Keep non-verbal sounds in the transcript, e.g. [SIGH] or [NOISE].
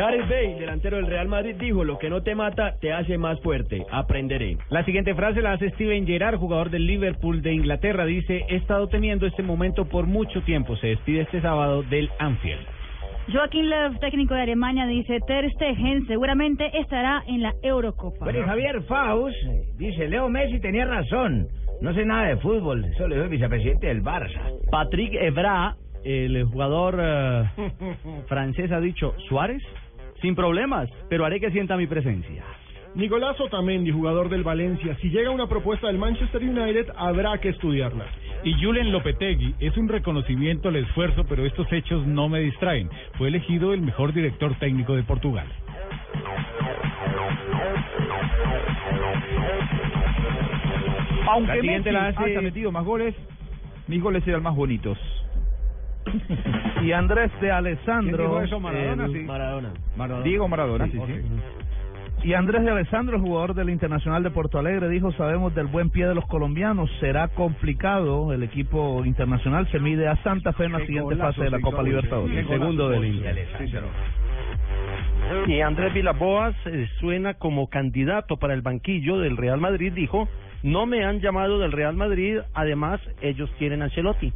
Gareth Bale, delantero del Real Madrid, dijo, lo que no te mata te hace más fuerte. Aprenderé. La siguiente frase la hace Steven Gerrard, jugador del Liverpool de Inglaterra. Dice, he estado temiendo este momento por mucho tiempo. Se despide este sábado del Anfield. Joaquín Löw, técnico de Alemania, dice Ter Stegen seguramente estará en la Eurocopa. Bueno, Javier Faust dice, Leo Messi tenía razón. No sé nada de fútbol, solo soy vicepresidente del Barça. Patrick Evra, el jugador eh, [LAUGHS] francés, ha dicho, Suárez, sin problemas, pero haré que sienta mi presencia. Nicolás Otamendi, jugador del Valencia, si llega una propuesta del Manchester United, habrá que estudiarla. Y Julen Lopetegui es un reconocimiento al esfuerzo, pero estos hechos no me distraen. Fue elegido el mejor director técnico de Portugal. Aunque La Messi la hace- haya metido más goles, mis goles eran más bonitos. Y Andrés de Alessandro. ¿Quién dijo eso? Maradona, el- sí. Maradona. Diego Maradona, sí, sí. Y Andrés de Alessandro, el jugador del Internacional de Porto Alegre, dijo, sabemos del buen pie de los colombianos, será complicado, el equipo internacional se mide a Santa Fe en la siguiente fase de la Copa Libertadores. El segundo del Inter. Y Andrés Vilaboas eh, suena como candidato para el banquillo del Real Madrid, dijo, no me han llamado del Real Madrid, además ellos quieren a Ancelotti.